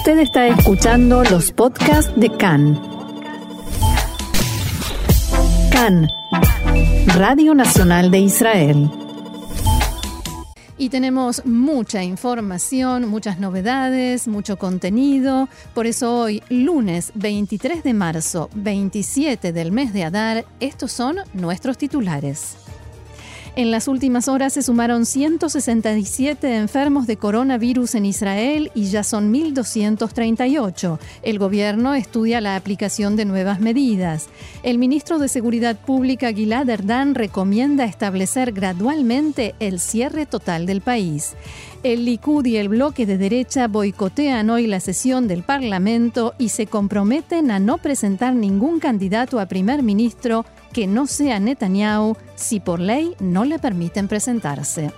Usted está escuchando los podcasts de CAN. CAN, Radio Nacional de Israel. Y tenemos mucha información, muchas novedades, mucho contenido. Por eso hoy, lunes 23 de marzo, 27 del mes de Adar, estos son nuestros titulares. En las últimas horas se sumaron 167 enfermos de coronavirus en Israel y ya son 1.238. El gobierno estudia la aplicación de nuevas medidas. El ministro de Seguridad Pública, Gilad Erdan, recomienda establecer gradualmente el cierre total del país. El Likud y el bloque de derecha boicotean hoy la sesión del Parlamento y se comprometen a no presentar ningún candidato a primer ministro que no sea Netanyahu si por ley no le permiten presentarse.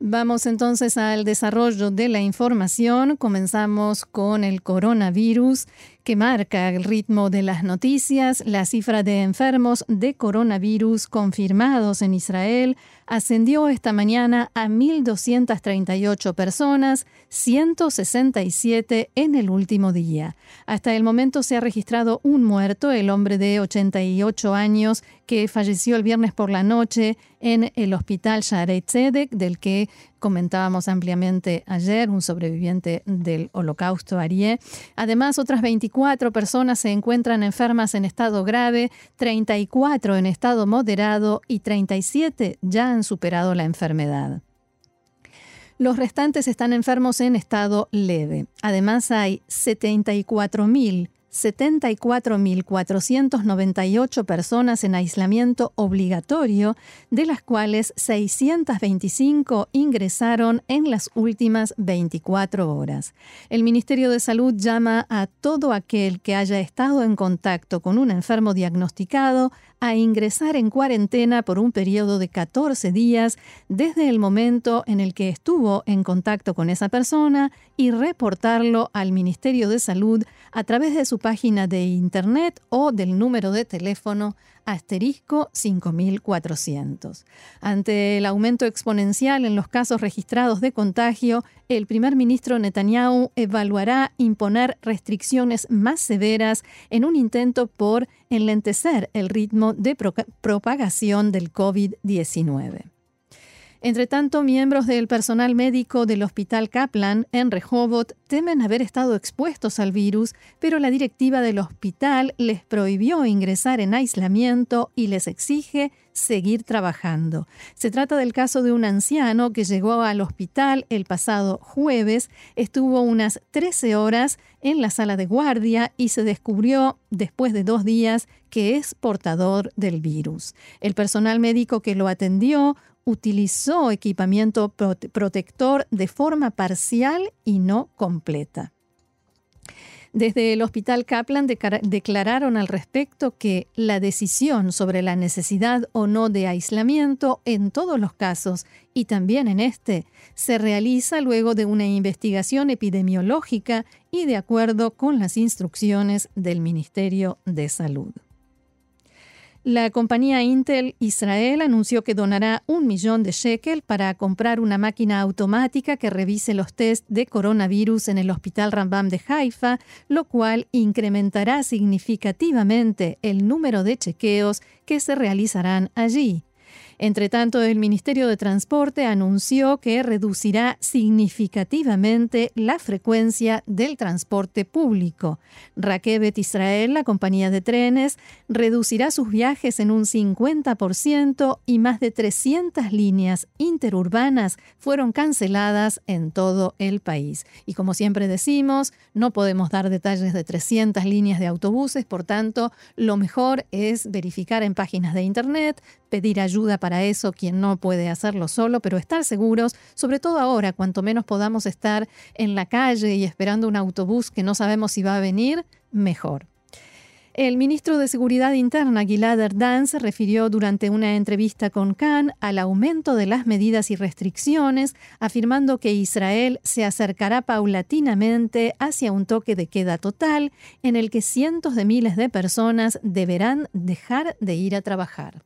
Vamos entonces al desarrollo de la información. Comenzamos con el coronavirus que marca el ritmo de las noticias. La cifra de enfermos de coronavirus confirmados en Israel ascendió esta mañana a 1.238 personas, 167 en el último día. Hasta el momento se ha registrado un muerto, el hombre de 88 años que falleció el viernes por la noche en el hospital Sharei Tzedek, del que comentábamos ampliamente ayer, un sobreviviente del holocausto Arié. Además, otras 24 personas se encuentran enfermas en estado grave, 34 en estado moderado y 37 ya han superado la enfermedad. Los restantes están enfermos en estado leve. Además, hay 74.000 74.498 personas en aislamiento obligatorio, de las cuales 625 ingresaron en las últimas 24 horas. El Ministerio de Salud llama a todo aquel que haya estado en contacto con un enfermo diagnosticado a ingresar en cuarentena por un periodo de 14 días desde el momento en el que estuvo en contacto con esa persona y reportarlo al Ministerio de Salud a través de su página de internet o del número de teléfono asterisco 5400. Ante el aumento exponencial en los casos registrados de contagio, el primer ministro Netanyahu evaluará imponer restricciones más severas en un intento por enlentecer el ritmo de propagación del COVID-19. Entre tanto, miembros del personal médico del Hospital Kaplan en Rehovot temen haber estado expuestos al virus, pero la directiva del hospital les prohibió ingresar en aislamiento y les exige seguir trabajando. Se trata del caso de un anciano que llegó al hospital el pasado jueves, estuvo unas 13 horas en la sala de guardia y se descubrió después de dos días que es portador del virus. El personal médico que lo atendió utilizó equipamiento protector de forma parcial y no completa. Desde el Hospital Kaplan declararon al respecto que la decisión sobre la necesidad o no de aislamiento en todos los casos y también en este se realiza luego de una investigación epidemiológica y de acuerdo con las instrucciones del Ministerio de Salud. La compañía Intel Israel anunció que donará un millón de shekel para comprar una máquina automática que revise los test de coronavirus en el Hospital Rambam de Haifa, lo cual incrementará significativamente el número de chequeos que se realizarán allí. Entre tanto, el Ministerio de Transporte anunció que reducirá significativamente la frecuencia del transporte público. Rakebet Israel, la compañía de trenes, reducirá sus viajes en un 50% y más de 300 líneas interurbanas fueron canceladas en todo el país. Y como siempre decimos, no podemos dar detalles de 300 líneas de autobuses, por tanto, lo mejor es verificar en páginas de Internet, pedir ayuda para eso quien no puede hacerlo solo, pero estar seguros, sobre todo ahora, cuanto menos podamos estar en la calle y esperando un autobús que no sabemos si va a venir, mejor. El ministro de Seguridad Interna, Gilad Erdan, se refirió durante una entrevista con Khan al aumento de las medidas y restricciones, afirmando que Israel se acercará paulatinamente hacia un toque de queda total en el que cientos de miles de personas deberán dejar de ir a trabajar.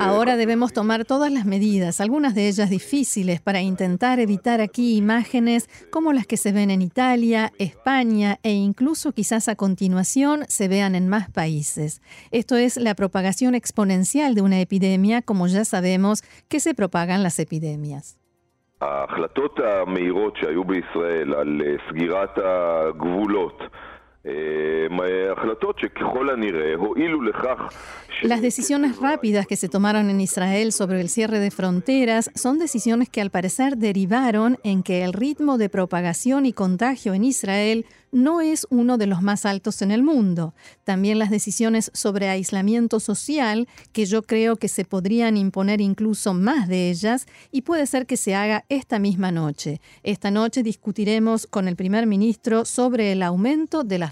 Ahora debemos tomar todas las medidas, algunas de ellas difíciles, para intentar evitar aquí imágenes como las que se ven en Italia, España e incluso quizás a continuación se vean en más países. Esto es la propagación exponencial de una epidemia, como ya sabemos que se propagan las epidemias. ההחלטות המהירות שהיו בישראל על אה, סגירת הגבולות, Las decisiones rápidas que se tomaron en Israel sobre el cierre de fronteras son decisiones que al parecer derivaron en que el ritmo de propagación y contagio en Israel no es uno de los más altos en el mundo. También las decisiones sobre aislamiento social, que yo creo que se podrían imponer incluso más de ellas, y puede ser que se haga esta misma noche. Esta noche discutiremos con el primer ministro sobre el aumento de las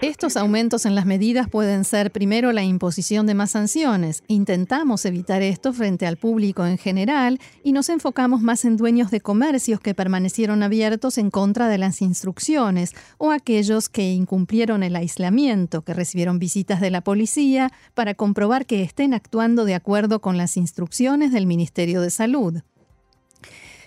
Estos aumentos en las medidas pueden ser primero la imposición de más sanciones. Intentamos evitar esto frente al público en general y nos enfocamos más en dueños de comercios que permanecieron abiertos en contra de las instrucciones o aquellos que incumplieron el aislamiento, que recibieron visitas de la policía para comprobar que estén actuando de acuerdo con las instrucciones del Ministerio de Salud.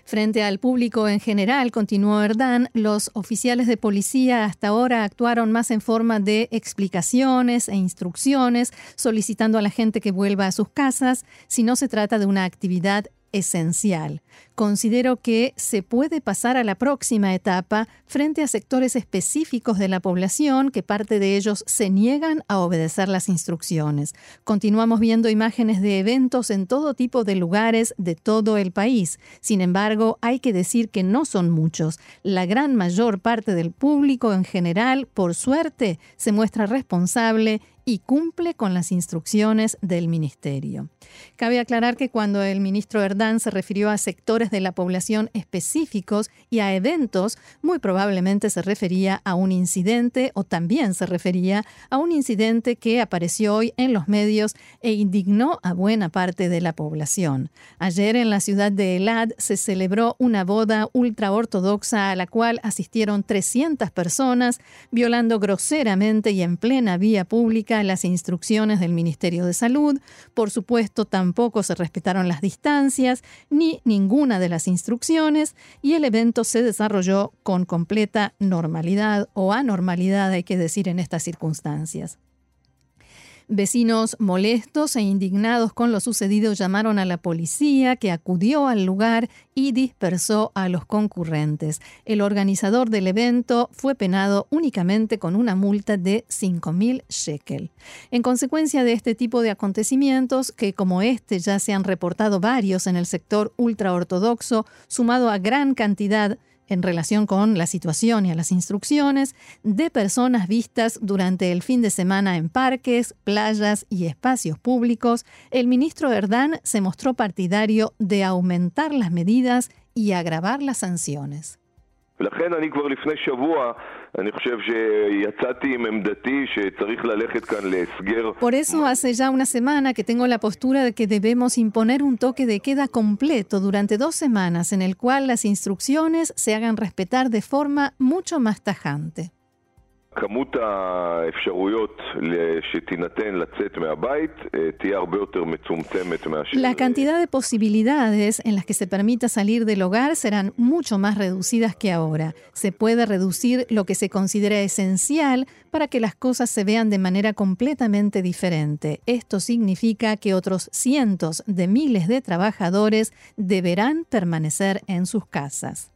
Frente al público en general, continuó Erdán, los oficiales de policía hasta ahora actuaron más en forma de explicaciones e instrucciones, solicitando a la gente que vuelva a sus casas. Si no se trata de una actividad esencial. Considero que se puede pasar a la próxima etapa frente a sectores específicos de la población que parte de ellos se niegan a obedecer las instrucciones. Continuamos viendo imágenes de eventos en todo tipo de lugares de todo el país. Sin embargo, hay que decir que no son muchos. La gran mayor parte del público en general, por suerte, se muestra responsable y cumple con las instrucciones del ministerio. Cabe aclarar que cuando el ministro Erdán se refirió a sectores de la población específicos y a eventos, muy probablemente se refería a un incidente o también se refería a un incidente que apareció hoy en los medios e indignó a buena parte de la población. Ayer en la ciudad de Elad se celebró una boda ultraortodoxa a la cual asistieron 300 personas, violando groseramente y en plena vía pública las instrucciones del Ministerio de Salud. Por supuesto, tampoco se respetaron las distancias ni ninguna de las instrucciones y el evento se desarrolló con completa normalidad o anormalidad, hay que decir, en estas circunstancias. Vecinos molestos e indignados con lo sucedido llamaron a la policía que acudió al lugar y dispersó a los concurrentes. El organizador del evento fue penado únicamente con una multa de 5.000 shekel. En consecuencia de este tipo de acontecimientos, que como este ya se han reportado varios en el sector ultraortodoxo, sumado a gran cantidad en relación con la situación y a las instrucciones de personas vistas durante el fin de semana en parques, playas y espacios públicos, el ministro Erdán se mostró partidario de aumentar las medidas y agravar las sanciones. Por eso hace ya una semana que tengo la postura de que debemos imponer un toque de queda completo durante dos semanas en el cual las instrucciones se hagan respetar de forma mucho más tajante. La cantidad de posibilidades en las que se permita salir del hogar serán mucho más reducidas que ahora. Se puede reducir lo que se considera esencial para que las cosas se vean de manera completamente diferente. Esto significa que otros cientos de miles de trabajadores deberán permanecer en sus casas.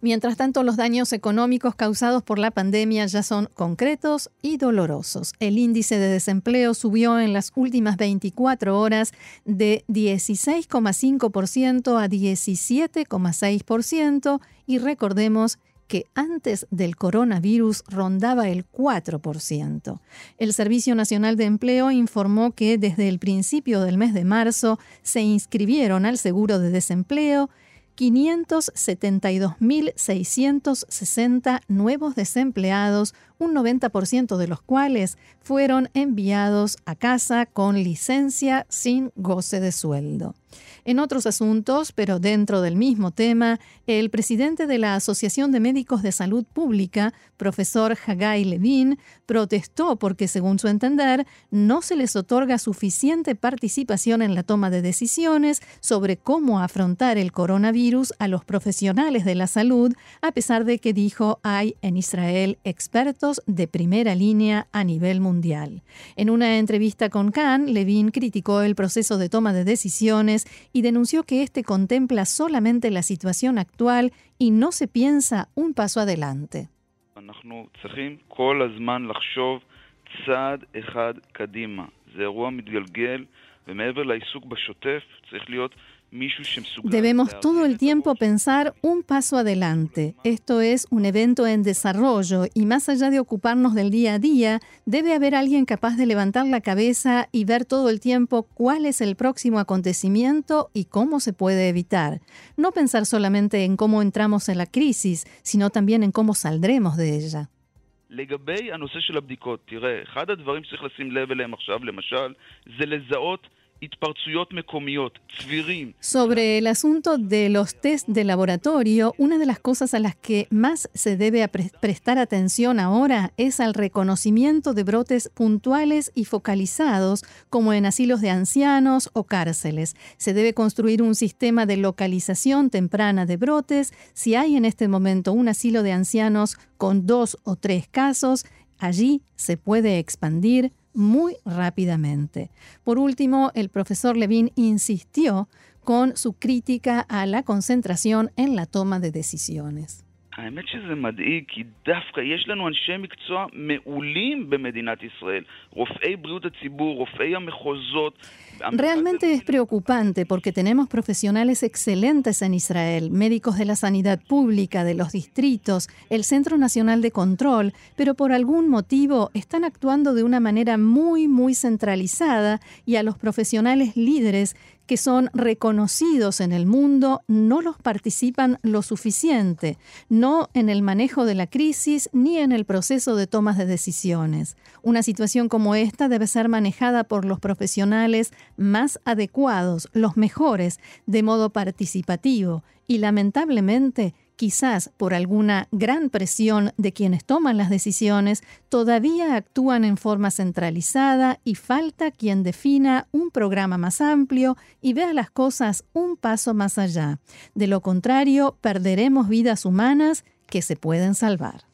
Mientras tanto, los daños económicos causados por la pandemia ya son concretos y dolorosos. El índice de desempleo subió en las últimas 24 horas de 16,5% a 17,6% y recordemos que antes del coronavirus rondaba el 4%. El Servicio Nacional de Empleo informó que desde el principio del mes de marzo se inscribieron al seguro de desempleo 572.660 nuevos desempleados, un 90% de los cuales fueron enviados a casa con licencia sin goce de sueldo. En otros asuntos, pero dentro del mismo tema, el presidente de la Asociación de Médicos de Salud Pública, profesor Hagai Levin, protestó porque, según su entender, no se les otorga suficiente participación en la toma de decisiones sobre cómo afrontar el coronavirus a los profesionales de la salud, a pesar de que dijo hay en Israel expertos de primera línea a nivel mundial. En una entrevista con Khan, Levin criticó el proceso de toma de decisiones denunció que este contempla solamente la situación actual y no se piensa un paso adelante. Debemos todo el tiempo pensar un paso adelante. Esto es un evento en desarrollo y más allá de ocuparnos del día a día, debe haber alguien capaz de levantar la cabeza y ver todo el tiempo cuál es el próximo acontecimiento y cómo se puede evitar. No pensar solamente en cómo entramos en la crisis, sino también en cómo saldremos de ella. Sobre el asunto de los test de laboratorio, una de las cosas a las que más se debe prestar atención ahora es al reconocimiento de brotes puntuales y focalizados, como en asilos de ancianos o cárceles. Se debe construir un sistema de localización temprana de brotes. Si hay en este momento un asilo de ancianos con dos o tres casos, allí se puede expandir muy rápidamente. Por último, el profesor Levin insistió con su crítica a la concentración en la toma de decisiones. Realmente es preocupante porque tenemos profesionales excelentes en Israel, médicos de la sanidad pública, de los distritos, el Centro Nacional de Control, pero por algún motivo están actuando de una manera muy, muy centralizada y a los profesionales líderes que son reconocidos en el mundo no los participan lo suficiente, no en el manejo de la crisis ni en el proceso de tomas de decisiones. Una situación como esta debe ser manejada por los profesionales más adecuados, los mejores, de modo participativo y lamentablemente quizás por alguna gran presión de quienes toman las decisiones, todavía actúan en forma centralizada y falta quien defina un programa más amplio y vea las cosas un paso más allá. De lo contrario, perderemos vidas humanas que se pueden salvar.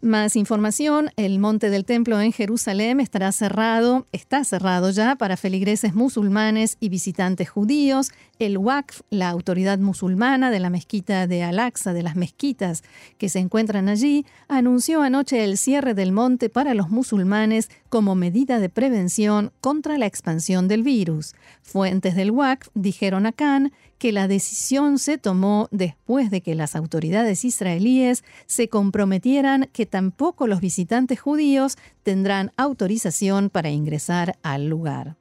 Más información, el Monte del Templo en Jerusalén estará cerrado, está cerrado ya para feligreses musulmanes y visitantes judíos. El Waqf, la autoridad musulmana de la mezquita de Al-Aqsa, de las mezquitas que se encuentran allí, anunció anoche el cierre del monte para los musulmanes como medida de prevención contra la expansión del virus. Fuentes del Waqf dijeron a Khan que la decisión se tomó después de que las autoridades israelíes se comprometieran que tampoco los visitantes judíos tendrán autorización para ingresar al lugar.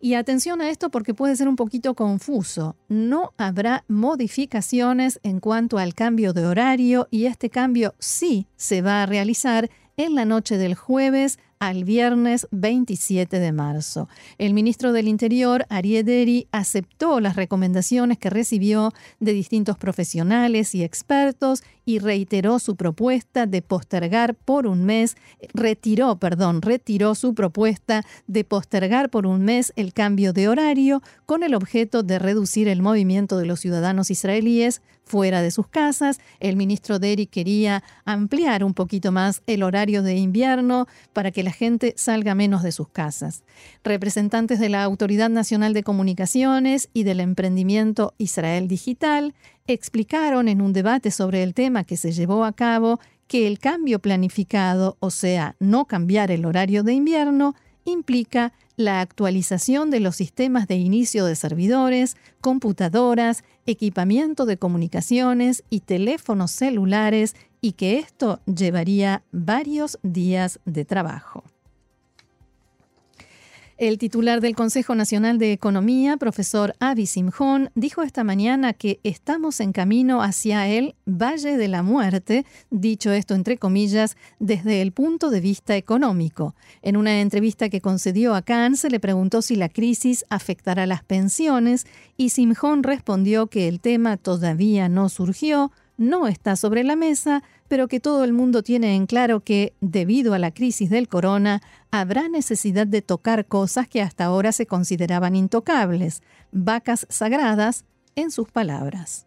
Y atención a esto porque puede ser un poquito confuso. No habrá modificaciones en cuanto al cambio de horario y este cambio sí se va a realizar en la noche del jueves al viernes 27 de marzo. El ministro del Interior, Ariel aceptó las recomendaciones que recibió de distintos profesionales y expertos y reiteró su propuesta de postergar por un mes, retiró, perdón, retiró su propuesta de postergar por un mes el cambio de horario con el objeto de reducir el movimiento de los ciudadanos israelíes fuera de sus casas. El ministro Deri quería ampliar un poquito más el horario de invierno para que la gente salga menos de sus casas. Representantes de la Autoridad Nacional de Comunicaciones y del Emprendimiento Israel Digital explicaron en un debate sobre el tema que se llevó a cabo que el cambio planificado, o sea, no cambiar el horario de invierno, implica la actualización de los sistemas de inicio de servidores, computadoras, equipamiento de comunicaciones y teléfonos celulares y que esto llevaría varios días de trabajo. El titular del Consejo Nacional de Economía, profesor Avi Simjón, dijo esta mañana que estamos en camino hacia el Valle de la Muerte, dicho esto entre comillas, desde el punto de vista económico. En una entrevista que concedió a Khan, se le preguntó si la crisis afectará las pensiones y Simjón respondió que el tema todavía no surgió, no está sobre la mesa, pero que todo el mundo tiene en claro que, debido a la crisis del corona, habrá necesidad de tocar cosas que hasta ahora se consideraban intocables, vacas sagradas, en sus palabras.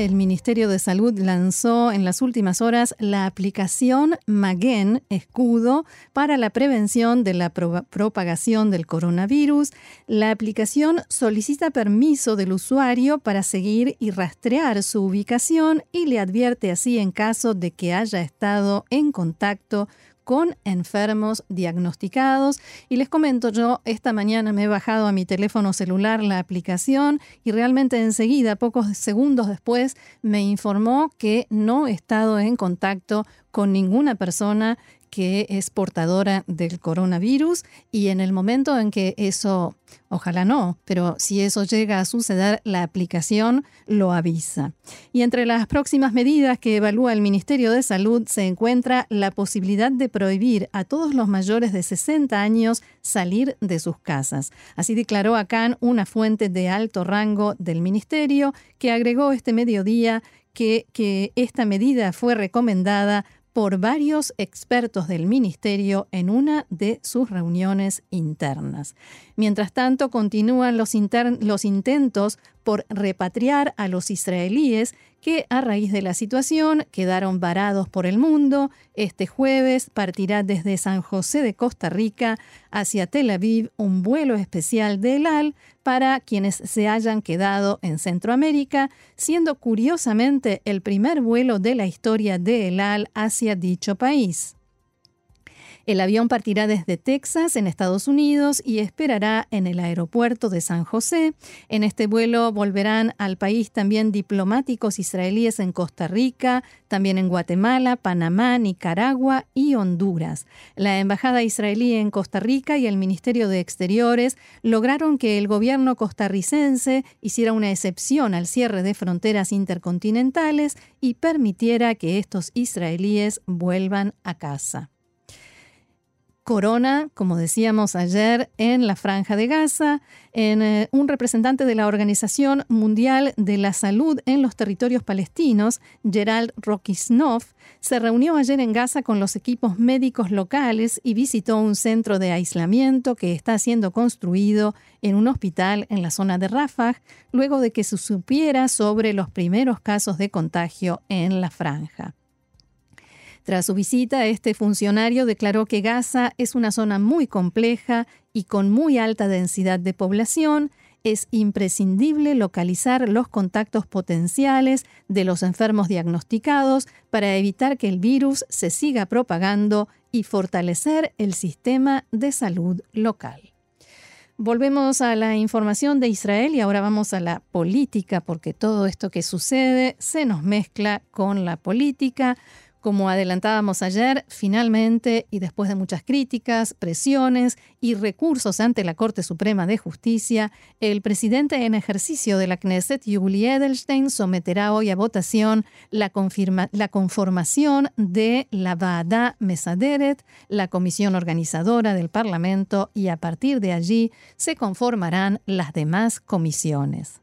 El Ministerio de Salud lanzó en las últimas horas la aplicación Magen, escudo, para la prevención de la propagación del coronavirus. La aplicación solicita permiso del usuario para seguir y rastrear su ubicación y le advierte así en caso de que haya estado en contacto con enfermos diagnosticados. Y les comento, yo esta mañana me he bajado a mi teléfono celular la aplicación y realmente enseguida, pocos segundos después, me informó que no he estado en contacto con ninguna persona que es portadora del coronavirus y en el momento en que eso, ojalá no, pero si eso llega a suceder, la aplicación lo avisa. Y entre las próximas medidas que evalúa el Ministerio de Salud se encuentra la posibilidad de prohibir a todos los mayores de 60 años salir de sus casas. Así declaró acá una fuente de alto rango del Ministerio que agregó este mediodía que esta medida fue recomendada por varios expertos del ministerio en una de sus reuniones internas. Mientras tanto, continúan los, intentos por repatriar a los israelíes que a raíz de la situación quedaron varados por el mundo. Este jueves partirá desde San José de Costa Rica hacia Tel Aviv un vuelo especial de El para quienes se hayan quedado en Centroamérica, siendo curiosamente el primer vuelo de la historia de El hacia dicho país. El avión partirá desde Texas, en Estados Unidos, y esperará en el aeropuerto de San José. En este vuelo volverán al país también diplomáticos israelíes en Costa Rica, también en Guatemala, Panamá, Nicaragua y Honduras. La Embajada israelí en Costa Rica y el Ministerio de Exteriores lograron que el gobierno costarricense hiciera una excepción al cierre de fronteras intercontinentales y permitiera que estos israelíes vuelvan a casa corona, como decíamos ayer, en la franja de Gaza. En, eh, un representante de la Organización Mundial de la Salud en los territorios palestinos, Gerald Rokisnov, se reunió ayer en Gaza con los equipos médicos locales y visitó un centro de aislamiento que está siendo construido en un hospital en la zona de Rafah, luego de que se supiera sobre los primeros casos de contagio en la franja. Tras su visita, este funcionario declaró que Gaza es una zona muy compleja y con muy alta densidad de población. Es imprescindible localizar los contactos potenciales de los enfermos diagnosticados para evitar que el virus se siga propagando y fortalecer el sistema de salud local. Volvemos a la información de Israel y ahora vamos a la política, porque todo esto que sucede se nos mezcla con la política. Como adelantábamos ayer, finalmente, y después de muchas críticas, presiones y recursos ante la Corte Suprema de Justicia, el presidente en ejercicio de la Knesset, Yuli Edelstein, someterá hoy a votación la, la conformación de la Vaada Mesaderet, la comisión organizadora del Parlamento, y a partir de allí se conformarán las demás comisiones.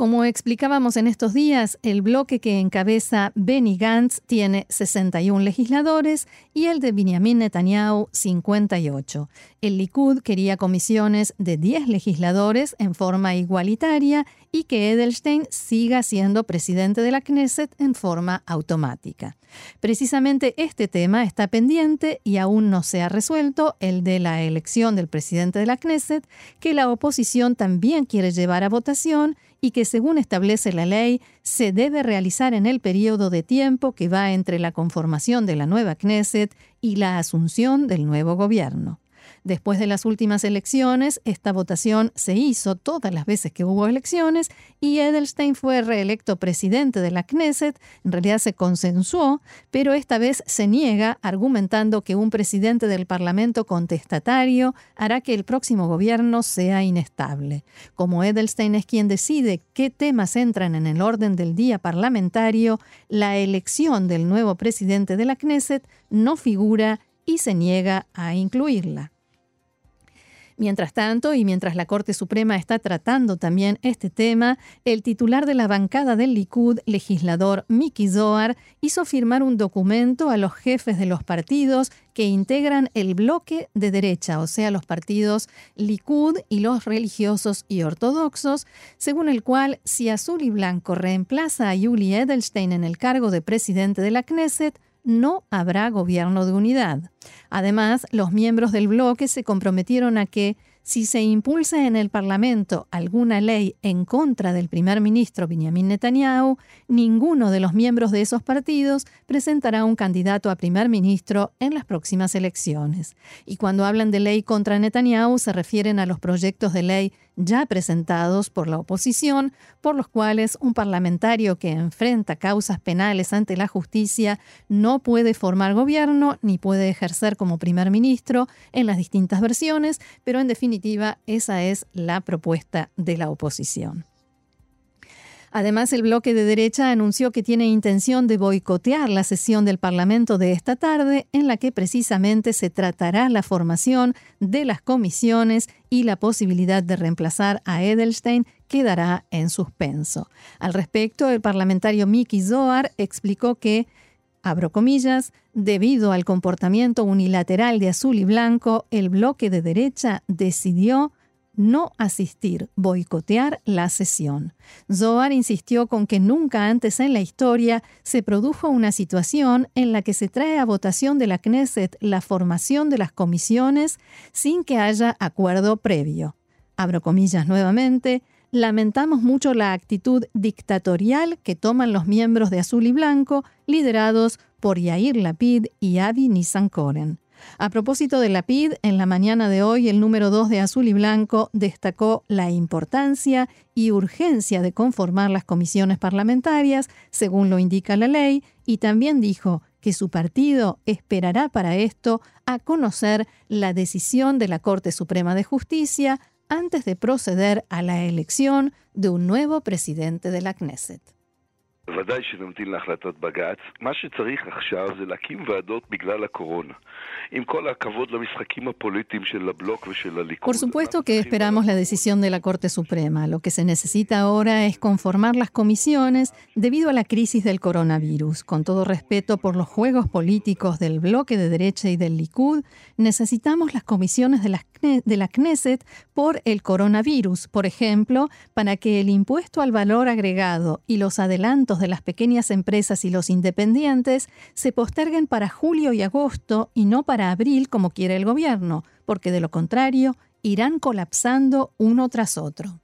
Como explicábamos en estos días, el bloque que encabeza Benny Gantz tiene 61 legisladores y el de Benjamin Netanyahu 58. El Likud quería comisiones de 10 legisladores en forma igualitaria y que Edelstein siga siendo presidente de la Knesset en forma automática. Precisamente este tema está pendiente y aún no se ha resuelto, el de la elección del presidente de la Knesset, que la oposición también quiere llevar a votación y que según establece la ley se debe realizar en el periodo de tiempo que va entre la conformación de la nueva Knesset y la asunción del nuevo gobierno. Después de las últimas elecciones, esta votación se hizo todas las veces que hubo elecciones y Edelstein fue reelecto presidente de la Knesset. En realidad se consensuó, pero esta vez se niega argumentando que un presidente del Parlamento contestatario hará que el próximo gobierno sea inestable. Como Edelstein es quien decide qué temas entran en el orden del día parlamentario, la elección del nuevo presidente de la Knesset no figura y se niega a incluirla. Mientras tanto, y mientras la Corte Suprema está tratando también este tema, el titular de la bancada del Likud, legislador Miki Zohar, hizo firmar un documento a los jefes de los partidos que integran el bloque de derecha, o sea, los partidos Likud y los religiosos y ortodoxos, según el cual si Azul y Blanco reemplaza a Yuli Edelstein en el cargo de presidente de la Knesset, no habrá gobierno de unidad. Además, los miembros del bloque se comprometieron a que, si se impulsa en el Parlamento alguna ley en contra del primer ministro Benjamin Netanyahu, ninguno de los miembros de esos partidos presentará un candidato a primer ministro en las próximas elecciones. Y cuando hablan de ley contra Netanyahu se refieren a los proyectos de ley ya presentados por la oposición, por los cuales un parlamentario que enfrenta causas penales ante la justicia no puede formar gobierno ni puede ejercer como primer ministro en las distintas versiones, pero en definitiva esa es la propuesta de la oposición. Además, el bloque de derecha anunció que tiene intención de boicotear la sesión del Parlamento de esta tarde, en la que precisamente se tratará la formación de las comisiones y la posibilidad de reemplazar a Edelstein quedará en suspenso. Al respecto, el parlamentario Miki Zohar explicó que abro comillas, debido al comportamiento unilateral de azul y blanco, el bloque de derecha decidió no asistir, boicotear la sesión. Zohar insistió con que nunca antes en la historia se produjo una situación en la que se trae a votación de la Knesset la formación de las comisiones sin que haya acuerdo previo. Abro comillas nuevamente, lamentamos mucho la actitud dictatorial que toman los miembros de Azul y Blanco, liderados por Yair Lapid y Avi Nissan-Koren. A propósito de la PID, en la mañana de hoy el número 2 de Azul y Blanco destacó la importancia y urgencia de conformar las comisiones parlamentarias, según lo indica la ley, y también dijo que su partido esperará para esto a conocer la decisión de la Corte Suprema de Justicia antes de proceder a la elección de un nuevo presidente de la Knesset. Por supuesto que esperamos la decisión de la Corte Suprema. Lo que se necesita ahora es conformar las comisiones debido a la crisis del coronavirus. Con todo respeto por los juegos políticos del bloque de derecha y del Likud, necesitamos las comisiones de la, de la Knesset por el coronavirus, por ejemplo, para que el impuesto al valor agregado y los adelantos de las pequeñas empresas y los independientes se posterguen para julio y agosto y no para abril como quiere el gobierno, porque de lo contrario irán colapsando uno tras otro.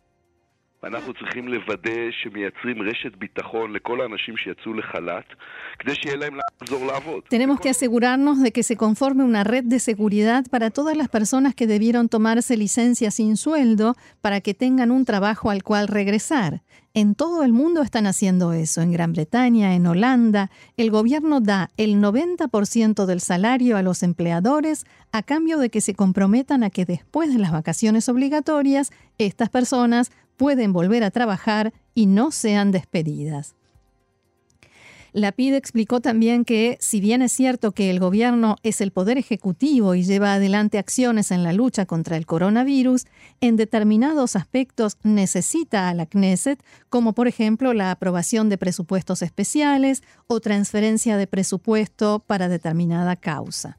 Tenemos que asegurarnos de que se conforme una red de seguridad para todas las personas que debieron tomarse licencia sin sueldo para que tengan un trabajo al cual regresar. En todo el mundo están haciendo eso. En Gran Bretaña, en Holanda, el gobierno da el 90% del salario a los empleadores a cambio de que se comprometan a que después de las vacaciones obligatorias, estas personas pueden volver a trabajar y no sean despedidas. La PID explicó también que, si bien es cierto que el gobierno es el poder ejecutivo y lleva adelante acciones en la lucha contra el coronavirus, en determinados aspectos necesita a la Knesset, como por ejemplo la aprobación de presupuestos especiales o transferencia de presupuesto para determinada causa.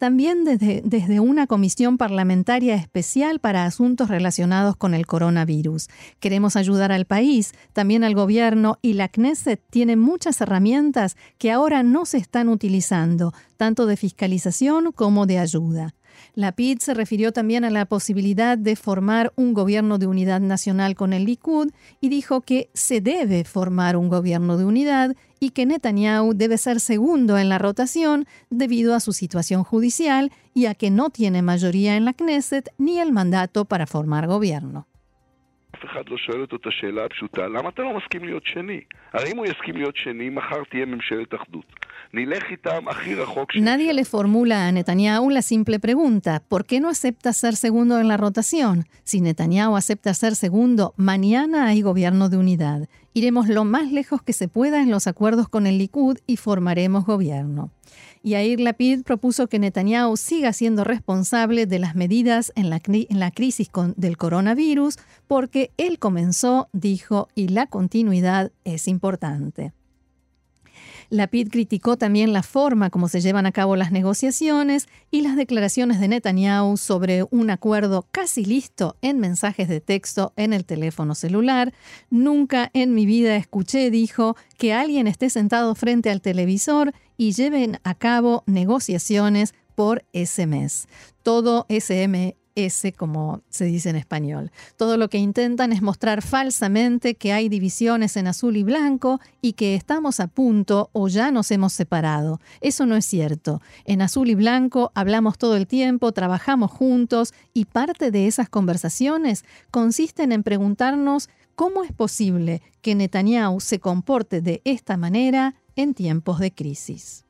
también desde, desde, una comisión parlamentaria especial para asuntos relacionados con el coronavirus. Queremos ayudar al país, también al gobierno y la Knesset tiene muchas herramientas que ahora no se están utilizando, tanto de fiscalización como de ayuda. La PID se refirió también a la posibilidad de formar un gobierno de unidad nacional con el Likud y dijo que se debe formar un gobierno de unidad y que Netanyahu debe ser segundo en la rotación debido a su situación judicial y a que no tiene mayoría en la Knesset ni el mandato para formar gobierno. Nadie le formula a Netanyahu la simple pregunta, ¿por qué no acepta ser segundo en la rotación? Si Netanyahu acepta ser segundo, mañana hay gobierno de unidad. Iremos lo más lejos que se pueda en los acuerdos con el Likud y formaremos gobierno. Yair Lapid propuso que Netanyahu siga siendo responsable de las medidas en la, crisis del coronavirus porque él comenzó, dijo, y la continuidad es importante. Lapid criticó también la forma como se llevan a cabo las negociaciones y las declaraciones de Netanyahu sobre un acuerdo casi listo en mensajes de texto en el teléfono celular. Nunca en mi vida escuché, dijo, que alguien esté sentado frente al televisor y lleven a cabo negociaciones por SMS. Todo SMS como se dice en español. Todo lo que intentan es mostrar falsamente que hay divisiones en azul y blanco y que estamos a punto o ya nos hemos separado. Eso no es cierto. En azul y blanco hablamos todo el tiempo, trabajamos juntos y parte de esas conversaciones consisten en preguntarnos cómo es posible que Netanyahu se comporte de esta manera en tiempos de crisis.